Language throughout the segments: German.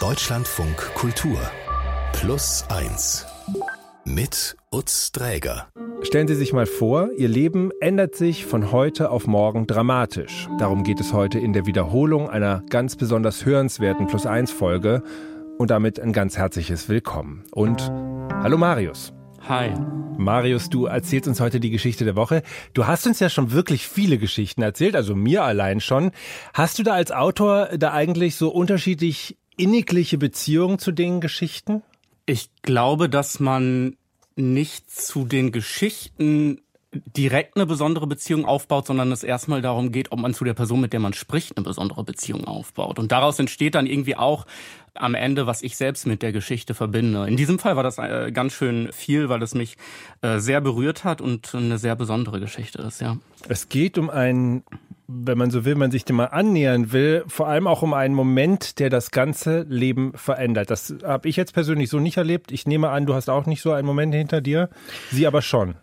Deutschlandfunk Kultur Plus 1 mit Utz Dräger. Stellen Sie sich mal vor, Ihr Leben ändert sich von heute auf morgen dramatisch. Darum geht es heute in der Wiederholung einer ganz besonders hörenswerten Plus 1 Folge und damit ein ganz herzliches Willkommen. Und hallo Marius. Hi. Marius, du erzählst uns heute die Geschichte der Woche. Du hast uns ja schon wirklich viele Geschichten erzählt, also mir allein schon. Hast du da als Autor da eigentlich so unterschiedlich innigliche Beziehungen zu den Geschichten? Ich glaube, dass man nicht zu den Geschichten direkt eine besondere Beziehung aufbaut, sondern es erstmal darum geht, ob man zu der Person, mit der man spricht, eine besondere Beziehung aufbaut. Und daraus entsteht dann irgendwie auch am Ende, was ich selbst mit der Geschichte verbinde. In diesem Fall war das äh, ganz schön viel, weil es mich äh, sehr berührt hat und eine sehr besondere Geschichte ist, ja. Es geht um einen, wenn man so will, man sich dem mal annähern will, vor allem auch um einen Moment, der das ganze Leben verändert. Das habe ich jetzt persönlich so nicht erlebt. Ich nehme an, du hast auch nicht so einen Moment hinter dir, sie aber schon.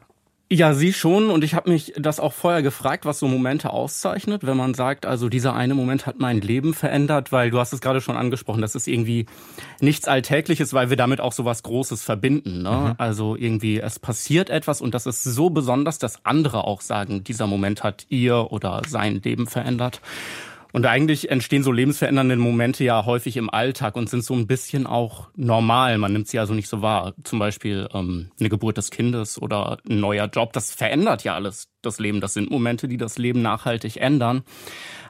Ja, sie schon. Und ich habe mich das auch vorher gefragt, was so Momente auszeichnet, wenn man sagt, also dieser eine Moment hat mein Leben verändert, weil du hast es gerade schon angesprochen, das ist irgendwie nichts Alltägliches, weil wir damit auch so was Großes verbinden. Ne? Mhm. Also irgendwie, es passiert etwas und das ist so besonders, dass andere auch sagen, dieser Moment hat ihr oder sein Leben verändert. Und eigentlich entstehen so lebensverändernde Momente ja häufig im Alltag und sind so ein bisschen auch normal. Man nimmt sie also nicht so wahr. Zum Beispiel ähm, eine Geburt des Kindes oder ein neuer Job. Das verändert ja alles das Leben. Das sind Momente, die das Leben nachhaltig ändern.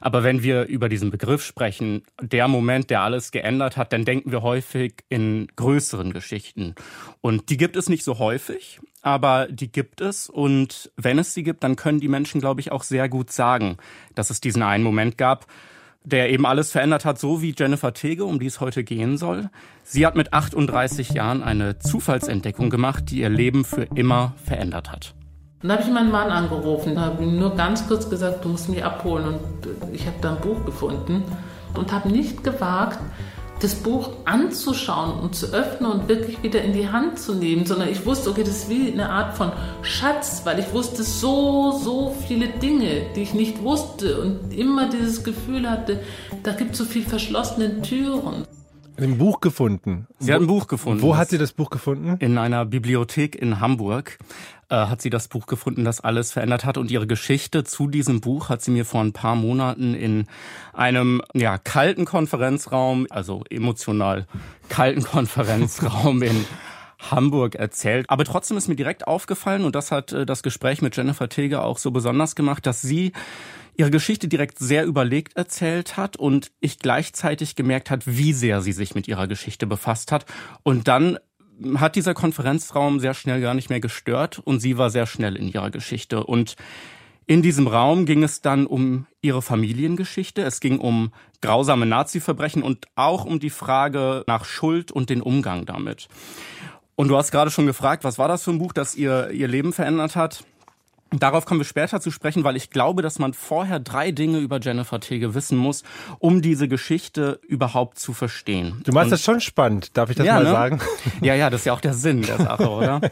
Aber wenn wir über diesen Begriff sprechen, der Moment, der alles geändert hat, dann denken wir häufig in größeren Geschichten. Und die gibt es nicht so häufig, aber die gibt es. Und wenn es sie gibt, dann können die Menschen, glaube ich, auch sehr gut sagen, dass es diesen einen Moment gab, der eben alles verändert hat, so wie Jennifer Tege, um die es heute gehen soll. Sie hat mit 38 Jahren eine Zufallsentdeckung gemacht, die ihr Leben für immer verändert hat. Dann habe ich meinen Mann angerufen, habe ihm nur ganz kurz gesagt, du musst mich abholen. Und ich habe da ein Buch gefunden und habe nicht gewagt, das Buch anzuschauen und zu öffnen und wirklich wieder in die Hand zu nehmen, sondern ich wusste, okay, das ist wie eine Art von Schatz, weil ich wusste so, so viele Dinge, die ich nicht wusste und immer dieses Gefühl hatte, da gibt es so viele verschlossene Türen. Ein Buch gefunden. Sie hat ein Buch gefunden. Wo hat sie das Buch gefunden? In einer Bibliothek in Hamburg äh, hat sie das Buch gefunden, das alles verändert hat. Und ihre Geschichte zu diesem Buch hat sie mir vor ein paar Monaten in einem ja, kalten Konferenzraum, also emotional kalten Konferenzraum in Hamburg erzählt. Aber trotzdem ist mir direkt aufgefallen, und das hat äh, das Gespräch mit Jennifer Teger auch so besonders gemacht, dass sie ihre Geschichte direkt sehr überlegt erzählt hat und ich gleichzeitig gemerkt hat, wie sehr sie sich mit ihrer Geschichte befasst hat und dann hat dieser Konferenzraum sehr schnell gar nicht mehr gestört und sie war sehr schnell in ihrer Geschichte. Und in diesem Raum ging es dann um ihre Familiengeschichte, es ging um grausame Nazi-Verbrechen und auch um die Frage nach Schuld und den Umgang damit. Und du hast gerade schon gefragt, was war das für ein Buch, das ihr, ihr Leben verändert hat? Darauf kommen wir später zu sprechen, weil ich glaube, dass man vorher drei Dinge über Jennifer Tege wissen muss, um diese Geschichte überhaupt zu verstehen. Du machst das schon spannend, darf ich das ja, mal ne? sagen? Ja, ja, das ist ja auch der Sinn der Sache, oder?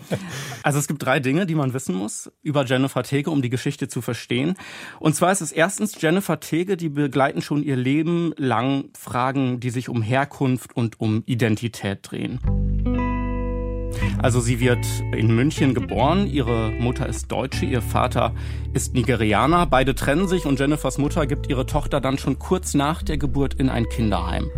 Also es gibt drei Dinge, die man wissen muss über Jennifer Tege, um die Geschichte zu verstehen. Und zwar ist es erstens Jennifer Tege, die begleiten schon ihr Leben lang Fragen, die sich um Herkunft und um Identität drehen. Also sie wird in München geboren, ihre Mutter ist Deutsche, ihr Vater ist Nigerianer. Beide trennen sich und Jennifers Mutter gibt ihre Tochter dann schon kurz nach der Geburt in ein Kinderheim.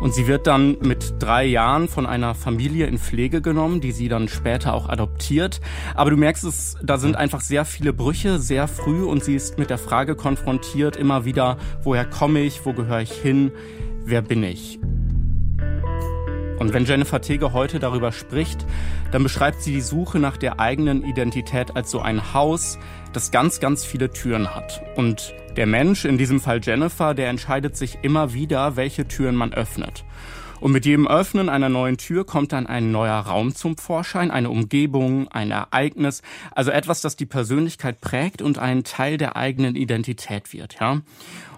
Und sie wird dann mit drei Jahren von einer Familie in Pflege genommen, die sie dann später auch adoptiert. Aber du merkst es, da sind einfach sehr viele Brüche sehr früh und sie ist mit der Frage konfrontiert immer wieder, woher komme ich, wo gehöre ich hin, wer bin ich? Und wenn Jennifer Tege heute darüber spricht, dann beschreibt sie die Suche nach der eigenen Identität als so ein Haus, das ganz, ganz viele Türen hat. Und der Mensch, in diesem Fall Jennifer, der entscheidet sich immer wieder, welche Türen man öffnet. Und mit jedem Öffnen einer neuen Tür kommt dann ein neuer Raum zum Vorschein, eine Umgebung, ein Ereignis, also etwas, das die Persönlichkeit prägt und ein Teil der eigenen Identität wird, ja.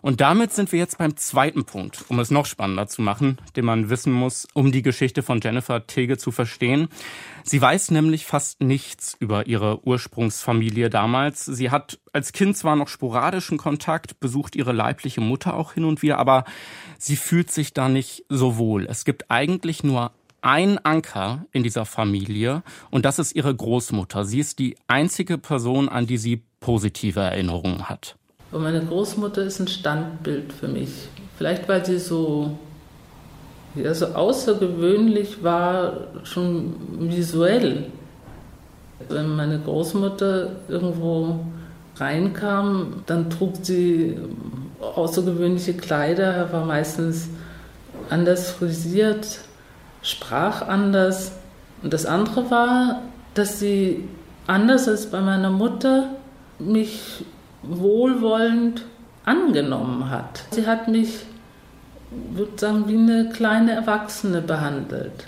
Und damit sind wir jetzt beim zweiten Punkt, um es noch spannender zu machen, den man wissen muss, um die Geschichte von Jennifer Tege zu verstehen. Sie weiß nämlich fast nichts über ihre Ursprungsfamilie damals. Sie hat als Kind zwar noch sporadischen Kontakt, besucht ihre leibliche Mutter auch hin und wieder, aber sie fühlt sich da nicht so wohl. Es gibt eigentlich nur ein Anker in dieser Familie und das ist ihre Großmutter. Sie ist die einzige Person, an die sie positive Erinnerungen hat. Und meine Großmutter ist ein Standbild für mich. Vielleicht weil sie so, ja, so außergewöhnlich war, schon visuell. Wenn meine Großmutter irgendwo reinkam, dann trug sie außergewöhnliche Kleider, war meistens anders frisiert, sprach anders. Und das andere war, dass sie anders als bei meiner Mutter mich wohlwollend angenommen hat. Sie hat mich, würde sagen, wie eine kleine Erwachsene behandelt,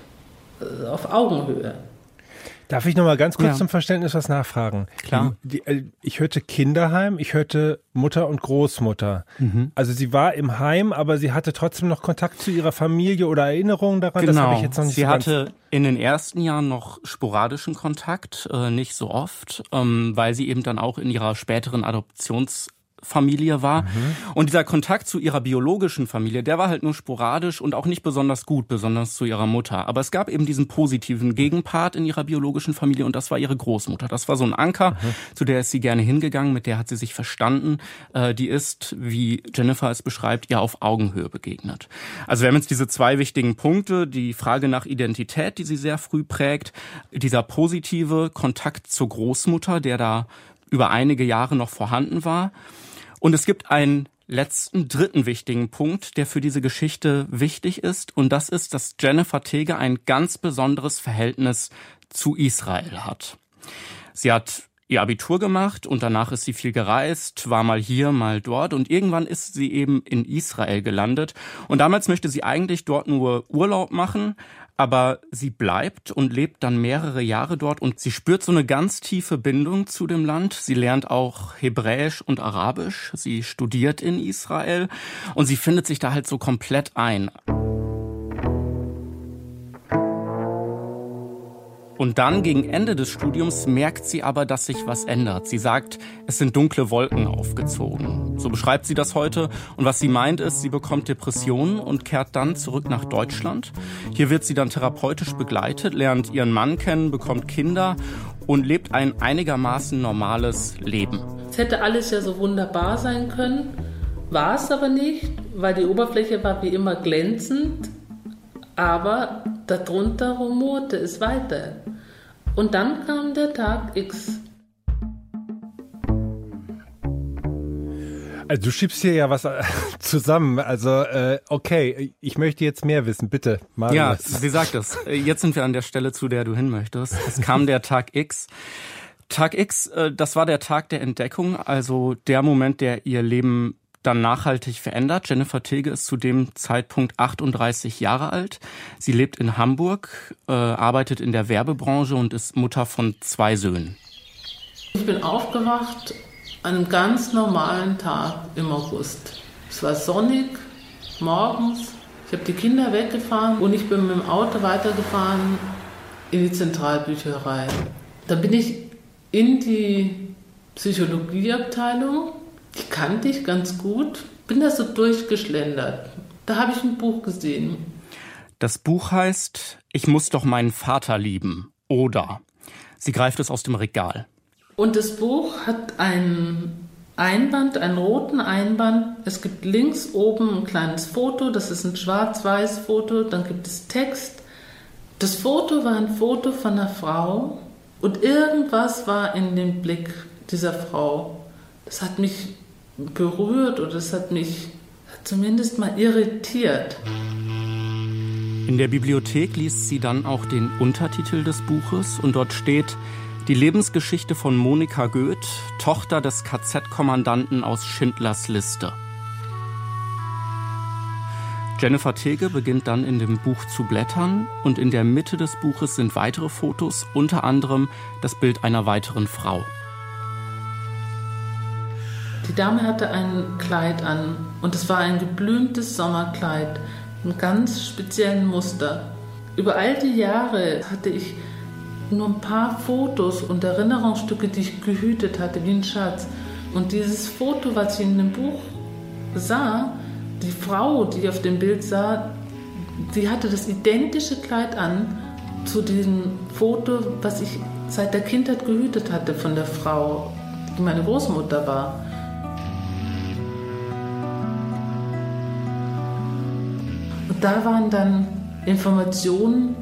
äh, auf Augenhöhe. Darf ich noch mal ganz kurz ja. zum Verständnis was nachfragen? Klar. Die, die, äh, ich hörte Kinderheim, ich hörte Mutter und Großmutter. Mhm. Also sie war im Heim, aber sie hatte trotzdem noch Kontakt zu ihrer Familie oder Erinnerungen daran. Genau. Das habe ich jetzt noch nicht sie so hatte in den ersten Jahren noch sporadischen Kontakt, äh, nicht so oft, ähm, weil sie eben dann auch in ihrer späteren Adoptions Familie war. Mhm. Und dieser Kontakt zu ihrer biologischen Familie, der war halt nur sporadisch und auch nicht besonders gut, besonders zu ihrer Mutter. Aber es gab eben diesen positiven Gegenpart in ihrer biologischen Familie und das war ihre Großmutter. Das war so ein Anker, mhm. zu der ist sie gerne hingegangen, mit der hat sie sich verstanden. Äh, die ist, wie Jennifer es beschreibt, ihr auf Augenhöhe begegnet. Also wir haben jetzt diese zwei wichtigen Punkte, die Frage nach Identität, die sie sehr früh prägt, dieser positive Kontakt zur Großmutter, der da über einige Jahre noch vorhanden war und es gibt einen letzten, dritten wichtigen Punkt, der für diese Geschichte wichtig ist. Und das ist, dass Jennifer Tege ein ganz besonderes Verhältnis zu Israel hat. Sie hat ihr Abitur gemacht und danach ist sie viel gereist, war mal hier, mal dort und irgendwann ist sie eben in Israel gelandet. Und damals möchte sie eigentlich dort nur Urlaub machen, aber sie bleibt und lebt dann mehrere Jahre dort und sie spürt so eine ganz tiefe Bindung zu dem Land. Sie lernt auch Hebräisch und Arabisch. Sie studiert in Israel und sie findet sich da halt so komplett ein. Und dann gegen Ende des Studiums merkt sie aber, dass sich was ändert. Sie sagt, es sind dunkle Wolken aufgezogen. So beschreibt sie das heute. Und was sie meint ist, sie bekommt Depressionen und kehrt dann zurück nach Deutschland. Hier wird sie dann therapeutisch begleitet, lernt ihren Mann kennen, bekommt Kinder und lebt ein einigermaßen normales Leben. Es hätte alles ja so wunderbar sein können, war es aber nicht, weil die Oberfläche war wie immer glänzend, aber darunter rumorte es weiter. Und dann kam der Tag X. Also du schiebst hier ja was äh, zusammen. Also äh, okay, ich möchte jetzt mehr wissen, bitte. Marius. Ja, sie sagt es. Jetzt sind wir an der Stelle, zu der du hin möchtest. Es kam der Tag X. Tag X, äh, das war der Tag der Entdeckung, also der Moment, der ihr Leben dann nachhaltig verändert. Jennifer Tilge ist zu dem Zeitpunkt 38 Jahre alt. Sie lebt in Hamburg, äh, arbeitet in der Werbebranche und ist Mutter von zwei Söhnen. Ich bin aufgewacht an einem ganz normalen Tag im August. Es war sonnig, morgens. Ich habe die Kinder weggefahren und ich bin mit dem Auto weitergefahren in die Zentralbücherei. Da bin ich in die Psychologieabteilung die kannte ich ganz gut, bin da so durchgeschlendert. Da habe ich ein Buch gesehen. Das Buch heißt Ich muss doch meinen Vater lieben. Oder sie greift es aus dem Regal. Und das Buch hat einen Einband, einen roten Einband. Es gibt links oben ein kleines Foto, das ist ein schwarz-weiß Foto. Dann gibt es Text. Das Foto war ein Foto von einer Frau und irgendwas war in dem Blick dieser Frau. Das hat mich berührt oder es hat mich zumindest mal irritiert. In der Bibliothek liest sie dann auch den Untertitel des Buches und dort steht Die Lebensgeschichte von Monika Goeth, Tochter des KZ-Kommandanten aus Schindlers Liste. Jennifer Tege beginnt dann in dem Buch zu blättern und in der Mitte des Buches sind weitere Fotos, unter anderem das Bild einer weiteren Frau. Die Dame hatte ein Kleid an und es war ein geblümtes Sommerkleid mit ganz speziellen Muster. Über all die Jahre hatte ich nur ein paar Fotos und Erinnerungsstücke, die ich gehütet hatte, wie ein Schatz. Und dieses Foto, was ich in dem Buch sah, die Frau, die auf dem Bild sah, die hatte das identische Kleid an zu diesem Foto, was ich seit der Kindheit gehütet hatte von der Frau, die meine Großmutter war. Da waren dann Informationen,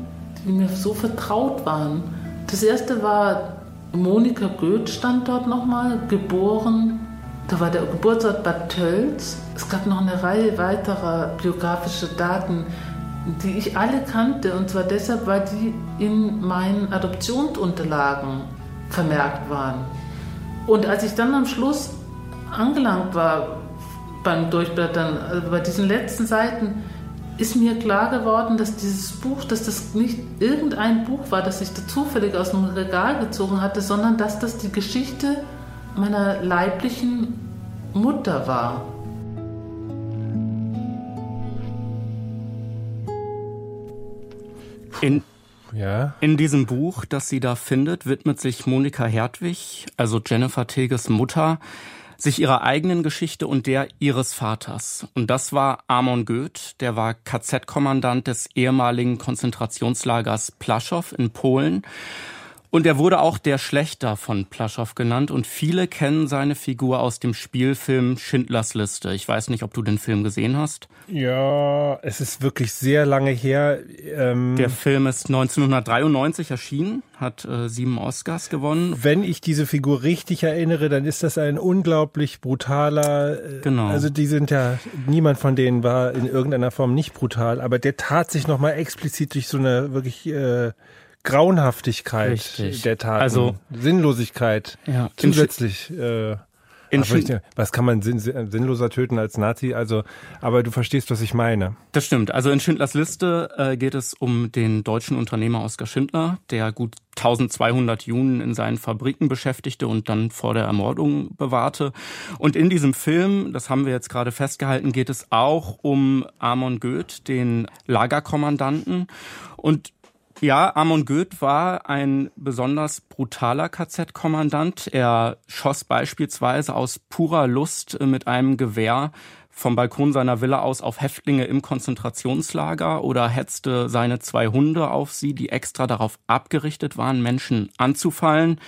die mir so vertraut waren. Das erste war, Monika Goeth stand dort nochmal, geboren. Da war der Geburtsort Bad Tölz. Es gab noch eine Reihe weiterer biografischer Daten, die ich alle kannte. Und zwar deshalb, weil die in meinen Adoptionsunterlagen vermerkt waren. Und als ich dann am Schluss angelangt war beim Durchblättern, also bei diesen letzten Seiten, ist mir klar geworden, dass dieses Buch, dass das nicht irgendein Buch war, das ich da zufällig aus dem Regal gezogen hatte, sondern dass das die Geschichte meiner leiblichen Mutter war. In, ja. in diesem Buch, das sie da findet, widmet sich Monika Hertwig, also Jennifer Teges Mutter, sich ihrer eigenen Geschichte und der ihres Vaters. Und das war Amon Goeth, der war KZ-Kommandant des ehemaligen Konzentrationslagers Plaszow in Polen. Und er wurde auch der Schlechter von Plaschow genannt und viele kennen seine Figur aus dem Spielfilm Schindlers Liste. Ich weiß nicht, ob du den Film gesehen hast. Ja, es ist wirklich sehr lange her. Ähm der Film ist 1993 erschienen, hat äh, sieben Oscars gewonnen. Wenn ich diese Figur richtig erinnere, dann ist das ein unglaublich brutaler. Äh, genau. Also die sind ja, niemand von denen war in irgendeiner Form nicht brutal, aber der tat sich nochmal explizit durch so eine wirklich äh, Grauenhaftigkeit Richtig. der Taten, also Sinnlosigkeit ja, zusätzlich. Äh, nicht, was kann man sinn, sinnloser töten als Nazi? Also, aber du verstehst, was ich meine. Das stimmt. Also in Schindlers Liste äh, geht es um den deutschen Unternehmer Oskar Schindler, der gut 1200 Juden in seinen Fabriken beschäftigte und dann vor der Ermordung bewahrte. Und in diesem Film, das haben wir jetzt gerade festgehalten, geht es auch um Amon Goeth, den Lagerkommandanten. Und ja, Amon Goeth war ein besonders brutaler KZ-Kommandant. Er schoss beispielsweise aus purer Lust mit einem Gewehr vom Balkon seiner Villa aus auf Häftlinge im Konzentrationslager oder hetzte seine zwei Hunde auf sie, die extra darauf abgerichtet waren, Menschen anzufallen.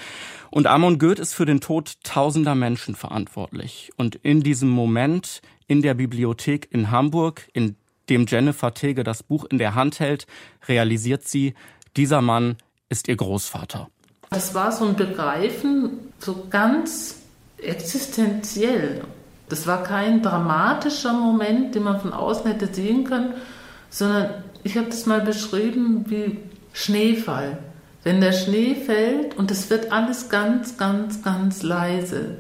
Und Amon Goeth ist für den Tod tausender Menschen verantwortlich. Und in diesem Moment in der Bibliothek in Hamburg, in dem Jennifer Tege das Buch in der Hand hält, realisiert sie, dieser Mann ist ihr Großvater. Das war so ein Begreifen, so ganz existenziell. Das war kein dramatischer Moment, den man von außen hätte sehen können, sondern ich habe das mal beschrieben wie Schneefall. Wenn der Schnee fällt und es wird alles ganz, ganz, ganz leise.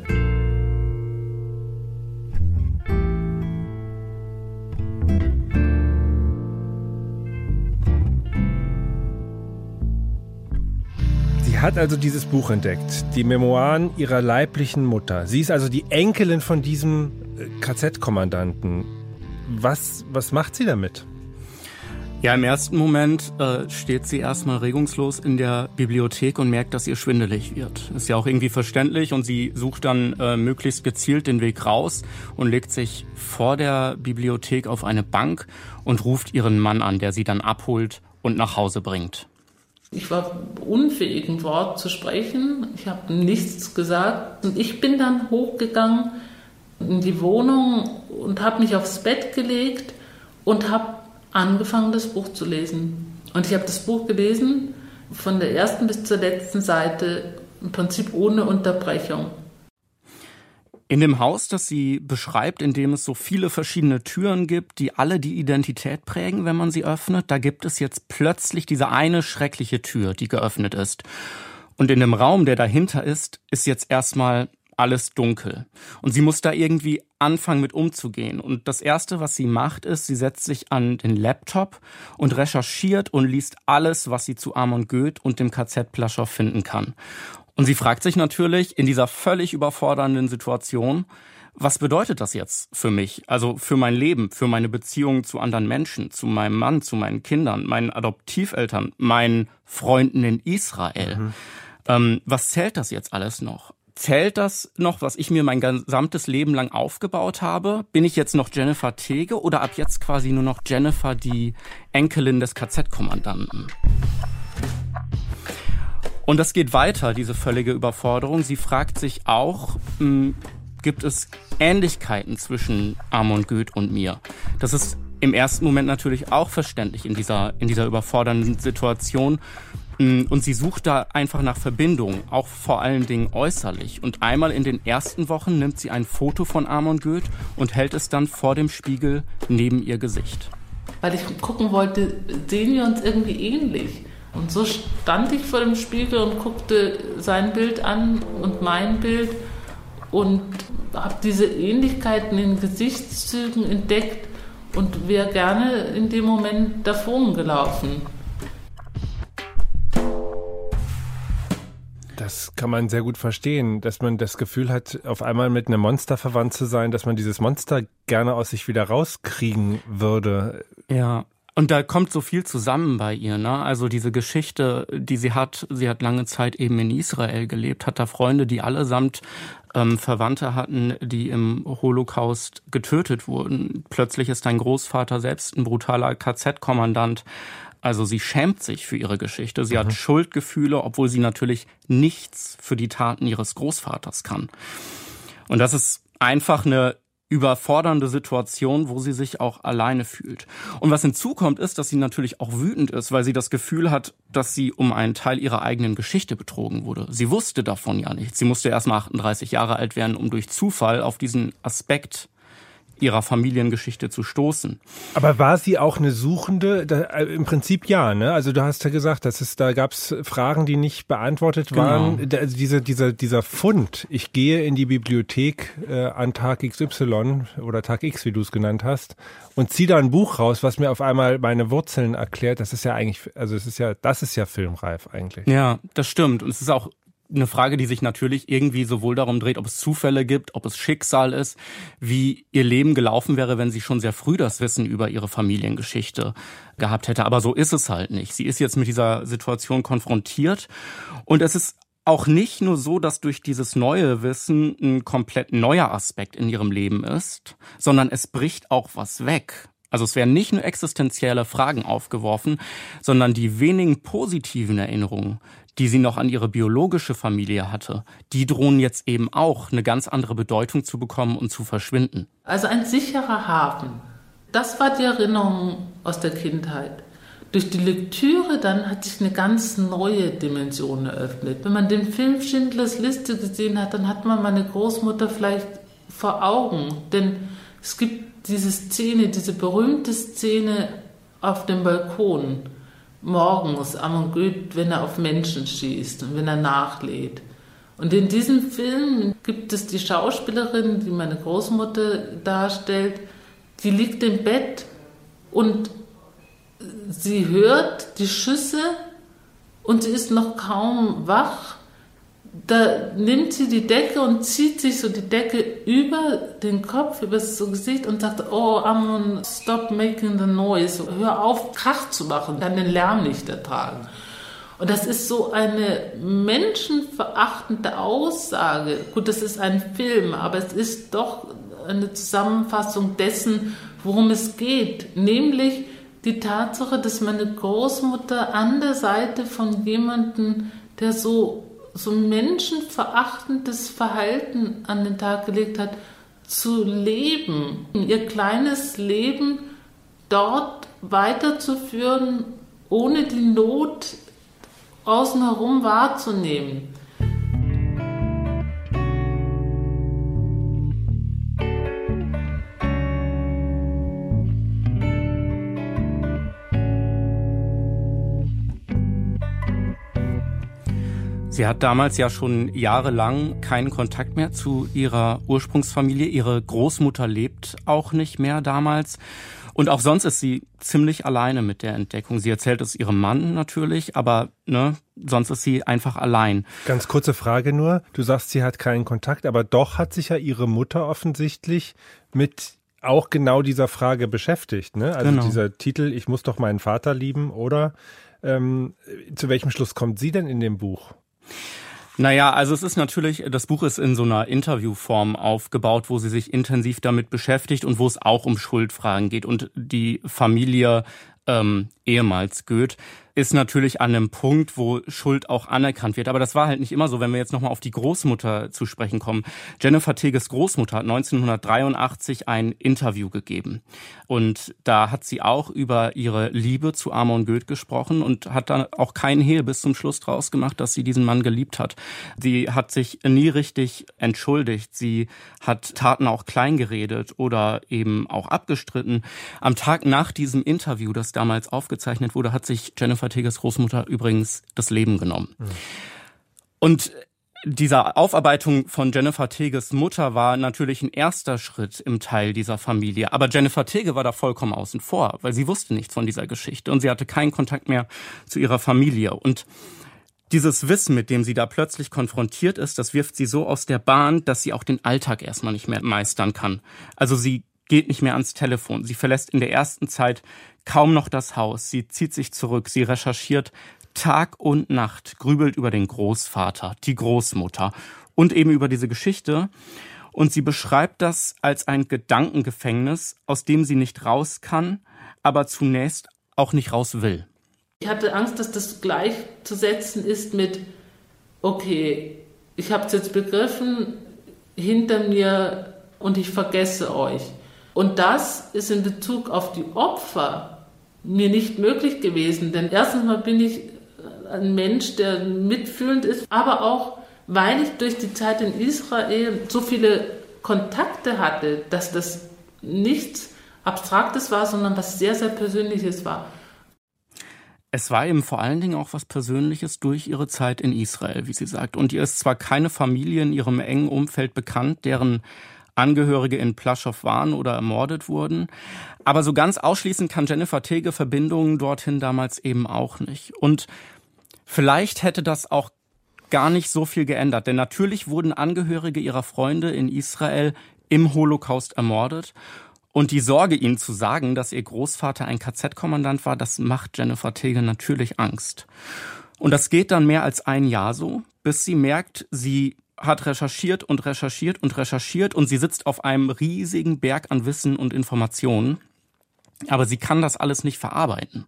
Hat also dieses Buch entdeckt, die Memoiren ihrer leiblichen Mutter. Sie ist also die Enkelin von diesem äh, KZ-Kommandanten. Was, was macht sie damit? Ja, im ersten Moment äh, steht sie erstmal regungslos in der Bibliothek und merkt, dass ihr schwindelig wird. Ist ja auch irgendwie verständlich und sie sucht dann äh, möglichst gezielt den Weg raus und legt sich vor der Bibliothek auf eine Bank und ruft ihren Mann an, der sie dann abholt und nach Hause bringt. Ich war unfähig, ein Wort zu sprechen. Ich habe nichts gesagt. Und ich bin dann hochgegangen in die Wohnung und habe mich aufs Bett gelegt und habe angefangen, das Buch zu lesen. Und ich habe das Buch gelesen von der ersten bis zur letzten Seite, im Prinzip ohne Unterbrechung. In dem Haus, das sie beschreibt, in dem es so viele verschiedene Türen gibt, die alle die Identität prägen, wenn man sie öffnet, da gibt es jetzt plötzlich diese eine schreckliche Tür, die geöffnet ist. Und in dem Raum, der dahinter ist, ist jetzt erstmal alles dunkel. Und sie muss da irgendwie anfangen mit umzugehen. Und das Erste, was sie macht, ist, sie setzt sich an den Laptop und recherchiert und liest alles, was sie zu Amon Goeth und dem KZ Plaschow finden kann. Und sie fragt sich natürlich in dieser völlig überfordernden Situation, was bedeutet das jetzt für mich? Also für mein Leben, für meine Beziehungen zu anderen Menschen, zu meinem Mann, zu meinen Kindern, meinen Adoptiveltern, meinen Freunden in Israel. Mhm. Ähm, was zählt das jetzt alles noch? Zählt das noch, was ich mir mein gesamtes Leben lang aufgebaut habe? Bin ich jetzt noch Jennifer Tege oder ab jetzt quasi nur noch Jennifer, die Enkelin des KZ-Kommandanten? Und das geht weiter, diese völlige Überforderung. Sie fragt sich auch, mh, hm, gibt es Ähnlichkeiten zwischen Amon Goeth und mir? Das ist im ersten Moment natürlich auch verständlich in dieser, in dieser überfordernden Situation. Mm, und sie sucht da einfach nach Verbindung, auch vor allen Dingen äußerlich. Und einmal in den ersten Wochen nimmt sie ein Foto von Amon Goeth und hält es dann vor dem Spiegel neben ihr Gesicht. Weil ich gucken wollte, sehen wir uns irgendwie ähnlich? Und so stand ich vor dem Spiegel und guckte sein Bild an und mein Bild und habe diese Ähnlichkeiten in Gesichtszügen entdeckt und wäre gerne in dem Moment davon gelaufen. Das kann man sehr gut verstehen, dass man das Gefühl hat, auf einmal mit einem Monster verwandt zu sein, dass man dieses Monster gerne aus sich wieder rauskriegen würde. Ja, und da kommt so viel zusammen bei ihr, ne? Also diese Geschichte, die sie hat, sie hat lange Zeit eben in Israel gelebt, hat da Freunde, die allesamt ähm, Verwandte hatten, die im Holocaust getötet wurden. Plötzlich ist dein Großvater selbst ein brutaler KZ-Kommandant. Also sie schämt sich für ihre Geschichte. Sie mhm. hat Schuldgefühle, obwohl sie natürlich nichts für die Taten ihres Großvaters kann. Und das ist einfach eine überfordernde Situation, wo sie sich auch alleine fühlt. Und was hinzukommt, ist, dass sie natürlich auch wütend ist, weil sie das Gefühl hat, dass sie um einen Teil ihrer eigenen Geschichte betrogen wurde. Sie wusste davon ja nichts. Sie musste erst mal 38 Jahre alt werden, um durch Zufall auf diesen Aspekt ihrer Familiengeschichte zu stoßen. Aber war sie auch eine Suchende? Da, äh, Im Prinzip ja, ne? Also du hast ja gesagt, dass es da gab es Fragen, die nicht beantwortet genau. waren. Also diese, dieser, dieser Fund, ich gehe in die Bibliothek äh, an Tag XY oder Tag X, wie du es genannt hast, und ziehe da ein Buch raus, was mir auf einmal meine Wurzeln erklärt. Das ist ja eigentlich, also es ist ja, das ist ja filmreif eigentlich. Ja, das stimmt. Und es ist auch eine Frage, die sich natürlich irgendwie sowohl darum dreht, ob es Zufälle gibt, ob es Schicksal ist, wie ihr Leben gelaufen wäre, wenn sie schon sehr früh das Wissen über ihre Familiengeschichte gehabt hätte. Aber so ist es halt nicht. Sie ist jetzt mit dieser Situation konfrontiert und es ist auch nicht nur so, dass durch dieses neue Wissen ein komplett neuer Aspekt in ihrem Leben ist, sondern es bricht auch was weg. Also es werden nicht nur existenzielle Fragen aufgeworfen, sondern die wenigen positiven Erinnerungen, die sie noch an ihre biologische Familie hatte, die drohen jetzt eben auch eine ganz andere Bedeutung zu bekommen und zu verschwinden. Also ein sicherer Hafen. Das war die Erinnerung aus der Kindheit. Durch die Lektüre dann hat sich eine ganz neue Dimension eröffnet. Wenn man den Film Schindlers Liste gesehen hat, dann hat man meine Großmutter vielleicht vor Augen. Denn es gibt diese Szene, diese berühmte Szene auf dem Balkon morgens Amon Goeth, wenn er auf Menschen schießt und wenn er nachlädt. Und in diesem Film gibt es die Schauspielerin, die meine Großmutter darstellt, die liegt im Bett und sie hört die Schüsse und sie ist noch kaum wach da nimmt sie die Decke und zieht sich so die Decke über den Kopf, über das Gesicht und sagt, oh, Amon, stop making the noise. Hör auf, Krach zu machen, kann den Lärm nicht ertragen. Und das ist so eine menschenverachtende Aussage. Gut, das ist ein Film, aber es ist doch eine Zusammenfassung dessen, worum es geht. Nämlich die Tatsache, dass meine Großmutter an der Seite von jemandem, der so so menschenverachtendes Verhalten an den Tag gelegt hat, zu leben, ihr kleines Leben dort weiterzuführen, ohne die Not außen herum wahrzunehmen. Sie hat damals ja schon jahrelang keinen Kontakt mehr zu ihrer Ursprungsfamilie. Ihre Großmutter lebt auch nicht mehr damals. Und auch sonst ist sie ziemlich alleine mit der Entdeckung. Sie erzählt es ihrem Mann natürlich, aber ne, sonst ist sie einfach allein. Ganz kurze Frage nur. Du sagst, sie hat keinen Kontakt, aber doch hat sich ja ihre Mutter offensichtlich mit auch genau dieser Frage beschäftigt. Ne? Also genau. dieser Titel, ich muss doch meinen Vater lieben, oder? Ähm, zu welchem Schluss kommt sie denn in dem Buch? Naja, also es ist natürlich, das Buch ist in so einer Interviewform aufgebaut, wo sie sich intensiv damit beschäftigt und wo es auch um Schuldfragen geht. Und die Familie ähm, ehemals Goethe ist natürlich an einem Punkt, wo Schuld auch anerkannt wird. Aber das war halt nicht immer so, wenn wir jetzt nochmal auf die Großmutter zu sprechen kommen. Jennifer Teges Großmutter hat 1983 ein Interview gegeben. Und da hat sie auch über ihre Liebe zu Amon Goeth gesprochen und hat dann auch keinen Hehl bis zum Schluss draus gemacht, dass sie diesen Mann geliebt hat. Sie hat sich nie richtig entschuldigt. Sie hat Taten auch klein geredet oder eben auch abgestritten. Am Tag nach diesem Interview, das damals aufgezeichnet wurde, hat sich Jennifer Vertegers Großmutter übrigens das Leben genommen. Mhm. Und dieser Aufarbeitung von Jennifer Teges Mutter war natürlich ein erster Schritt im Teil dieser Familie. Aber Jennifer Tege war da vollkommen außen vor, weil sie wusste nichts von dieser Geschichte und sie hatte keinen Kontakt mehr zu ihrer Familie. Und dieses Wissen, mit dem sie da plötzlich konfrontiert ist, das wirft sie so aus der Bahn, dass sie auch den Alltag erstmal nicht mehr meistern kann. Also sie geht nicht mehr ans Telefon. Sie verlässt in der ersten Zeit kaum noch das Haus. Sie zieht sich zurück. Sie recherchiert Tag und Nacht, grübelt über den Großvater, die Großmutter und eben über diese Geschichte. Und sie beschreibt das als ein Gedankengefängnis, aus dem sie nicht raus kann, aber zunächst auch nicht raus will. Ich hatte Angst, dass das gleichzusetzen ist mit, okay, ich habe es jetzt begriffen, hinter mir und ich vergesse euch. Und das ist in Bezug auf die Opfer mir nicht möglich gewesen. Denn erstens mal bin ich ein Mensch, der mitfühlend ist, aber auch, weil ich durch die Zeit in Israel so viele Kontakte hatte, dass das nichts Abstraktes war, sondern was sehr, sehr Persönliches war. Es war eben vor allen Dingen auch was Persönliches durch ihre Zeit in Israel, wie sie sagt. Und ihr ist zwar keine Familie in ihrem engen Umfeld bekannt, deren Angehörige in Plaschow waren oder ermordet wurden. Aber so ganz ausschließen kann Jennifer Tege Verbindungen dorthin damals eben auch nicht. Und vielleicht hätte das auch gar nicht so viel geändert, denn natürlich wurden Angehörige ihrer Freunde in Israel im Holocaust ermordet. Und die Sorge, ihnen zu sagen, dass ihr Großvater ein KZ-Kommandant war, das macht Jennifer Tege natürlich Angst. Und das geht dann mehr als ein Jahr so, bis sie merkt, sie hat recherchiert und recherchiert und recherchiert und sie sitzt auf einem riesigen Berg an Wissen und Informationen. Aber sie kann das alles nicht verarbeiten.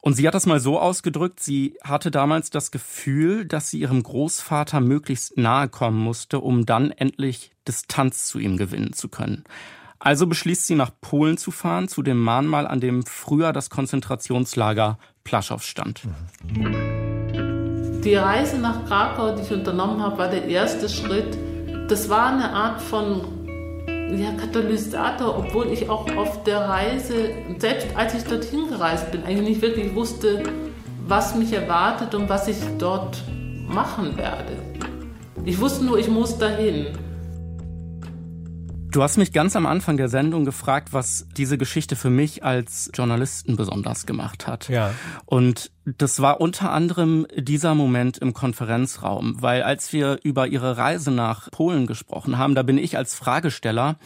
Und sie hat das mal so ausgedrückt, sie hatte damals das Gefühl, dass sie ihrem Großvater möglichst nahe kommen musste, um dann endlich Distanz zu ihm gewinnen zu können. Also beschließt sie nach Polen zu fahren, zu dem Mahnmal, an dem früher das Konzentrationslager Plaschow stand. Mhm. Die Reise nach Krakau, die ich unternommen habe, war der erste Schritt. Das war eine Art von ja, Katalysator, obwohl ich auch auf der Reise, selbst als ich dorthin gereist bin, eigentlich nicht wirklich wusste, was mich erwartet und was ich dort machen werde. Ich wusste nur, ich muss dahin. Du hast mich ganz am Anfang der Sendung gefragt, was diese Geschichte für mich als Journalisten besonders gemacht hat. Ja. Und das war unter anderem dieser Moment im Konferenzraum, weil als wir über ihre Reise nach Polen gesprochen haben, da bin ich als Fragesteller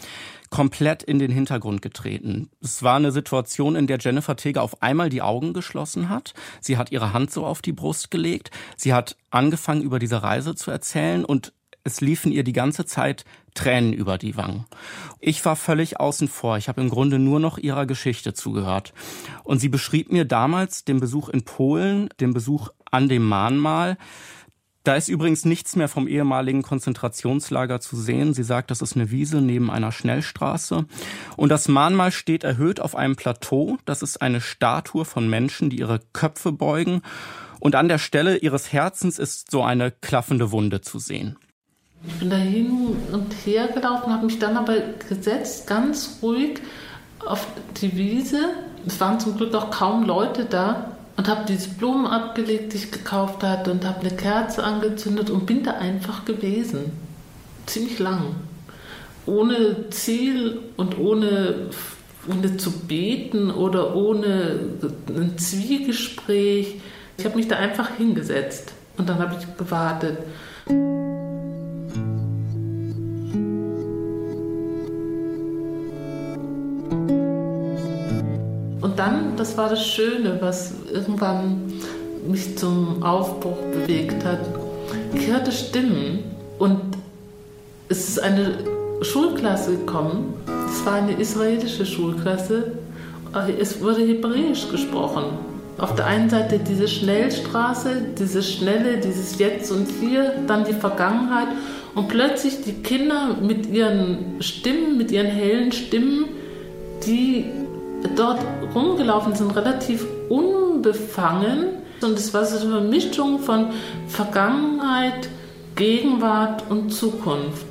komplett in den Hintergrund getreten. Es war eine Situation, in der Jennifer Teger auf einmal die Augen geschlossen hat. Sie hat ihre Hand so auf die Brust gelegt. Sie hat angefangen, über diese Reise zu erzählen und es liefen ihr die ganze Zeit Tränen über die Wangen. Ich war völlig außen vor. Ich habe im Grunde nur noch ihrer Geschichte zugehört. Und sie beschrieb mir damals den Besuch in Polen, den Besuch an dem Mahnmal. Da ist übrigens nichts mehr vom ehemaligen Konzentrationslager zu sehen. Sie sagt, das ist eine Wiese neben einer Schnellstraße. Und das Mahnmal steht erhöht auf einem Plateau. Das ist eine Statue von Menschen, die ihre Köpfe beugen. Und an der Stelle ihres Herzens ist so eine klaffende Wunde zu sehen. Ich bin da hin und her gelaufen, habe mich dann aber gesetzt, ganz ruhig auf die Wiese. Es waren zum Glück auch kaum Leute da und habe diese Blumen abgelegt, die ich gekauft hatte und habe eine Kerze angezündet und bin da einfach gewesen. Ziemlich lang. Ohne Ziel und ohne, ohne zu beten oder ohne ein Zwiegespräch. Ich habe mich da einfach hingesetzt und dann habe ich gewartet. Das war das Schöne, was irgendwann mich zum Aufbruch bewegt hat. Ich hörte Stimmen und es ist eine Schulklasse gekommen. Es war eine israelische Schulklasse. Es wurde Hebräisch gesprochen. Auf der einen Seite diese Schnellstraße, dieses Schnelle, dieses Jetzt und Hier, dann die Vergangenheit und plötzlich die Kinder mit ihren Stimmen, mit ihren hellen Stimmen, die dort rumgelaufen sind, relativ unbefangen. Und es war so eine Mischung von Vergangenheit, Gegenwart und Zukunft.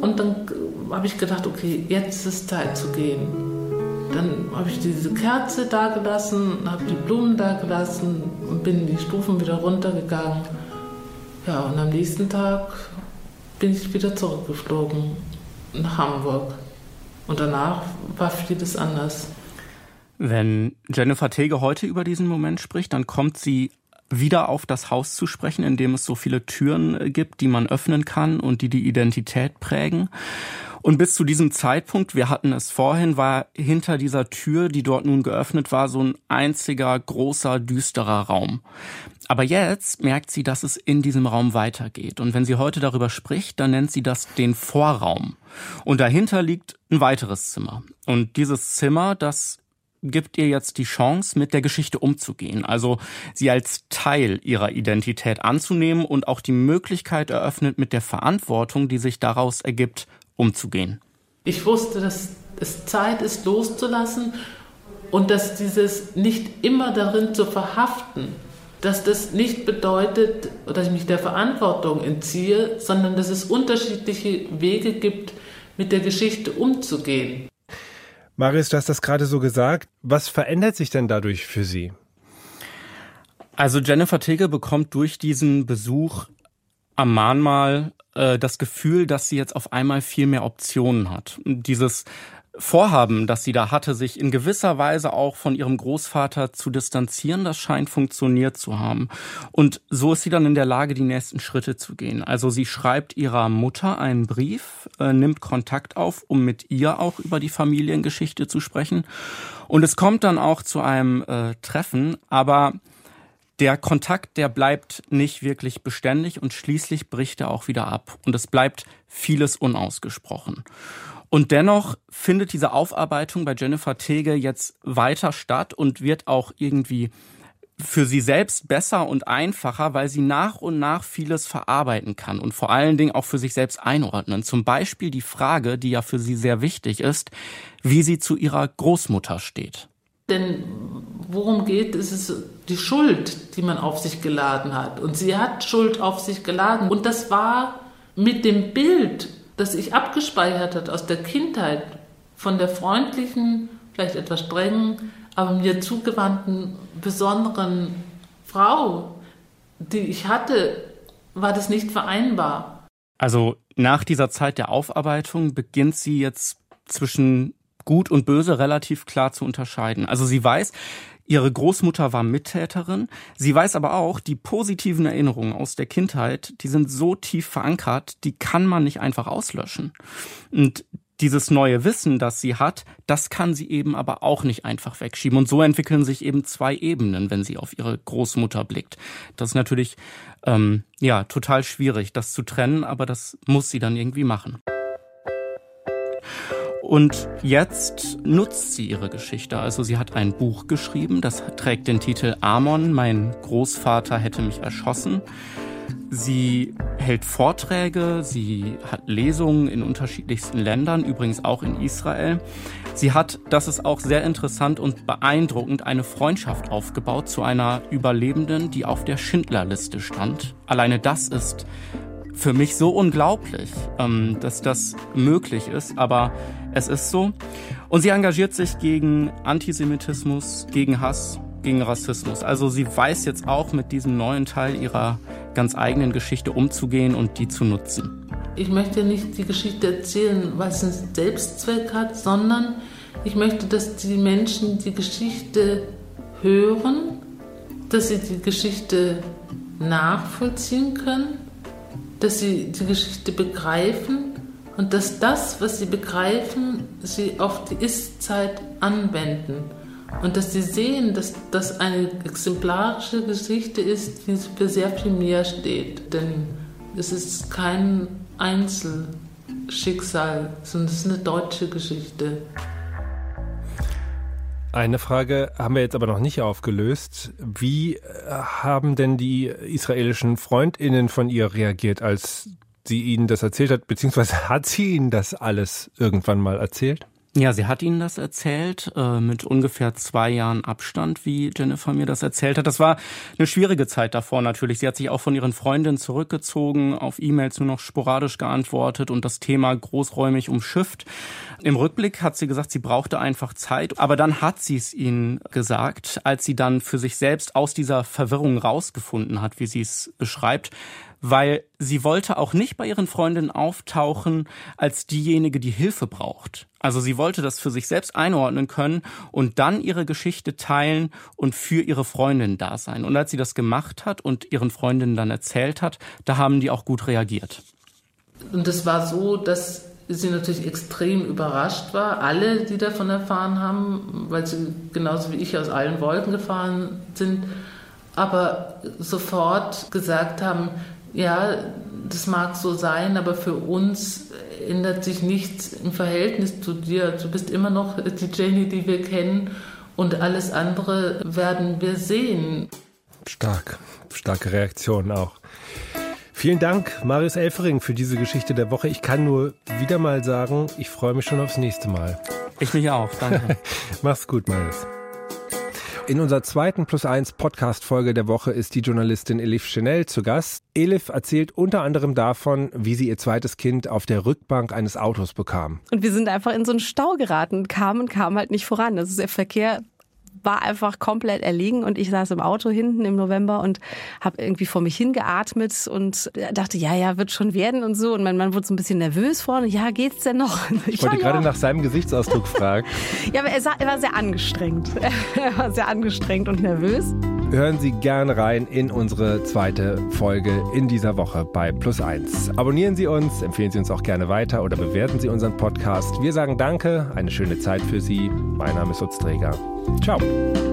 Und dann habe ich gedacht, okay, jetzt ist Zeit zu gehen. Dann habe ich diese Kerze da gelassen, habe die Blumen da gelassen und bin die Stufen wieder runtergegangen. Ja, und am nächsten Tag bin ich wieder zurückgeflogen nach Hamburg. Und danach war vieles anders. Wenn Jennifer Tege heute über diesen Moment spricht, dann kommt sie wieder auf das Haus zu sprechen, in dem es so viele Türen äh, gibt, die man öffnen kann und die die Identität prägen. Und bis zu diesem Zeitpunkt, wir hatten es vorhin, war hinter dieser Tür, die dort nun geöffnet war, so ein einziger großer, düsterer Raum. Aber jetzt merkt sie, dass es in diesem Raum weitergeht. Und wenn sie heute darüber spricht, dann nennt sie das den Vorraum. Und dahinter liegt ein weiteres Zimmer. Und dieses Zimmer, das gibt ihr jetzt die Chance, mit der Geschichte umzugehen, also sie als Teil ihrer Identität anzunehmen und auch die Möglichkeit eröffnet, mit der Verantwortung, die sich daraus ergibt, umzugehen. Ich wusste, dass es Zeit ist, loszulassen und dass dieses nicht immer darin zu verhaften, dass das nicht bedeutet, dass ich mich der Verantwortung entziehe, sondern dass es unterschiedliche Wege gibt, mit der Geschichte umzugehen. Marius, du hast das gerade so gesagt. Was verändert sich denn dadurch für Sie? Also Jennifer Tege bekommt durch diesen Besuch am Mahnmal äh, das Gefühl, dass sie jetzt auf einmal viel mehr Optionen hat. Dieses Vorhaben, das sie da hatte, sich in gewisser Weise auch von ihrem Großvater zu distanzieren, das scheint funktioniert zu haben. Und so ist sie dann in der Lage, die nächsten Schritte zu gehen. Also sie schreibt ihrer Mutter einen Brief, äh, nimmt Kontakt auf, um mit ihr auch über die Familiengeschichte zu sprechen. Und es kommt dann auch zu einem äh, Treffen, aber der Kontakt, der bleibt nicht wirklich beständig und schließlich bricht er auch wieder ab. Und es bleibt vieles unausgesprochen. Und dennoch findet diese Aufarbeitung bei Jennifer Tege jetzt weiter statt und wird auch irgendwie für sie selbst besser und einfacher, weil sie nach und nach vieles verarbeiten kann und vor allen Dingen auch für sich selbst einordnen. Zum Beispiel die Frage, die ja für sie sehr wichtig ist, wie sie zu ihrer Großmutter steht. Denn worum geht es? Es ist die Schuld, die man auf sich geladen hat. Und sie hat Schuld auf sich geladen. Und das war mit dem Bild das sich abgespeichert hat aus der Kindheit von der freundlichen, vielleicht etwas strengen, aber mir zugewandten, besonderen Frau, die ich hatte, war das nicht vereinbar. Also nach dieser Zeit der Aufarbeitung beginnt sie jetzt zwischen Gut und Böse relativ klar zu unterscheiden. Also sie weiß, Ihre Großmutter war Mittäterin. Sie weiß aber auch, die positiven Erinnerungen aus der Kindheit, die sind so tief verankert, die kann man nicht einfach auslöschen. Und dieses neue Wissen, das sie hat, das kann sie eben aber auch nicht einfach wegschieben. Und so entwickeln sich eben zwei Ebenen, wenn sie auf ihre Großmutter blickt. Das ist natürlich ähm, ja total schwierig, das zu trennen, aber das muss sie dann irgendwie machen. Und jetzt nutzt sie ihre Geschichte. Also sie hat ein Buch geschrieben, das trägt den Titel Amon, mein Großvater hätte mich erschossen. Sie hält Vorträge, sie hat Lesungen in unterschiedlichsten Ländern, übrigens auch in Israel. Sie hat, das ist auch sehr interessant und beeindruckend, eine Freundschaft aufgebaut zu einer Überlebenden, die auf der Schindlerliste stand. Alleine das ist für mich so unglaublich, ähm, dass das möglich ist, aber es ist so. Und sie engagiert sich gegen Antisemitismus, gegen Hass, gegen Rassismus. Also sie weiß jetzt auch mit diesem neuen Teil ihrer ganz eigenen Geschichte umzugehen und die zu nutzen. Ich möchte nicht die Geschichte erzählen, weil es einen Selbstzweck hat, sondern ich möchte, dass die Menschen die Geschichte hören, dass sie die Geschichte nachvollziehen können dass sie die Geschichte begreifen und dass das, was sie begreifen, sie auf die Ist-Zeit anwenden. Und dass sie sehen, dass das eine exemplarische Geschichte ist, die für sehr viel mehr steht. Denn Es ist kein Einzelschicksal, sondern es ist eine deutsche Geschichte. Eine Frage haben wir jetzt aber noch nicht aufgelöst. Wie haben denn die israelischen Freundinnen von ihr reagiert, als sie ihnen das erzählt hat, beziehungsweise hat sie ihnen das alles irgendwann mal erzählt? Ja, sie hat Ihnen das erzählt, äh, mit ungefähr zwei Jahren Abstand, wie Jennifer mir das erzählt hat. Das war eine schwierige Zeit davor natürlich. Sie hat sich auch von ihren Freundinnen zurückgezogen, auf E-Mails nur noch sporadisch geantwortet und das Thema großräumig umschifft. Im Rückblick hat sie gesagt, sie brauchte einfach Zeit, aber dann hat sie es ihnen gesagt, als sie dann für sich selbst aus dieser Verwirrung rausgefunden hat, wie sie es beschreibt weil sie wollte auch nicht bei ihren Freundinnen auftauchen als diejenige, die Hilfe braucht. Also sie wollte das für sich selbst einordnen können und dann ihre Geschichte teilen und für ihre Freundin da sein. Und als sie das gemacht hat und ihren Freundinnen dann erzählt hat, da haben die auch gut reagiert. Und es war so, dass sie natürlich extrem überrascht war, alle, die davon erfahren haben, weil sie genauso wie ich aus allen Wolken gefahren sind, aber sofort gesagt haben, ja, das mag so sein, aber für uns ändert sich nichts im Verhältnis zu dir. Du bist immer noch die Jenny, die wir kennen und alles andere werden wir sehen. Stark, starke Reaktion auch. Vielen Dank, Marius Elfering, für diese Geschichte der Woche. Ich kann nur wieder mal sagen, ich freue mich schon aufs nächste Mal. Ich mich auch, danke. Mach's gut, Marius. In unserer zweiten Plus 1 Podcast-Folge der Woche ist die Journalistin Elif Chanel zu Gast. Elif erzählt unter anderem davon, wie sie ihr zweites Kind auf der Rückbank eines Autos bekam. Und wir sind einfach in so einen Stau geraten, kamen und kamen halt nicht voran. Also der Verkehr war einfach komplett erlegen und ich saß im Auto hinten im November und habe irgendwie vor mich hingeatmet und dachte, ja, ja, wird schon werden und so. Und mein Mann wurde so ein bisschen nervös vorne. Ja, geht's denn noch? Ich wollte ja, gerade ja. nach seinem Gesichtsausdruck fragen. ja, aber er, sah, er war sehr angestrengt. er war sehr angestrengt und nervös. Hören Sie gerne rein in unsere zweite Folge in dieser Woche bei Plus 1. Abonnieren Sie uns, empfehlen Sie uns auch gerne weiter oder bewerten Sie unseren Podcast. Wir sagen Danke, eine schöne Zeit für Sie. Mein Name ist Lutz Träger. Ciao.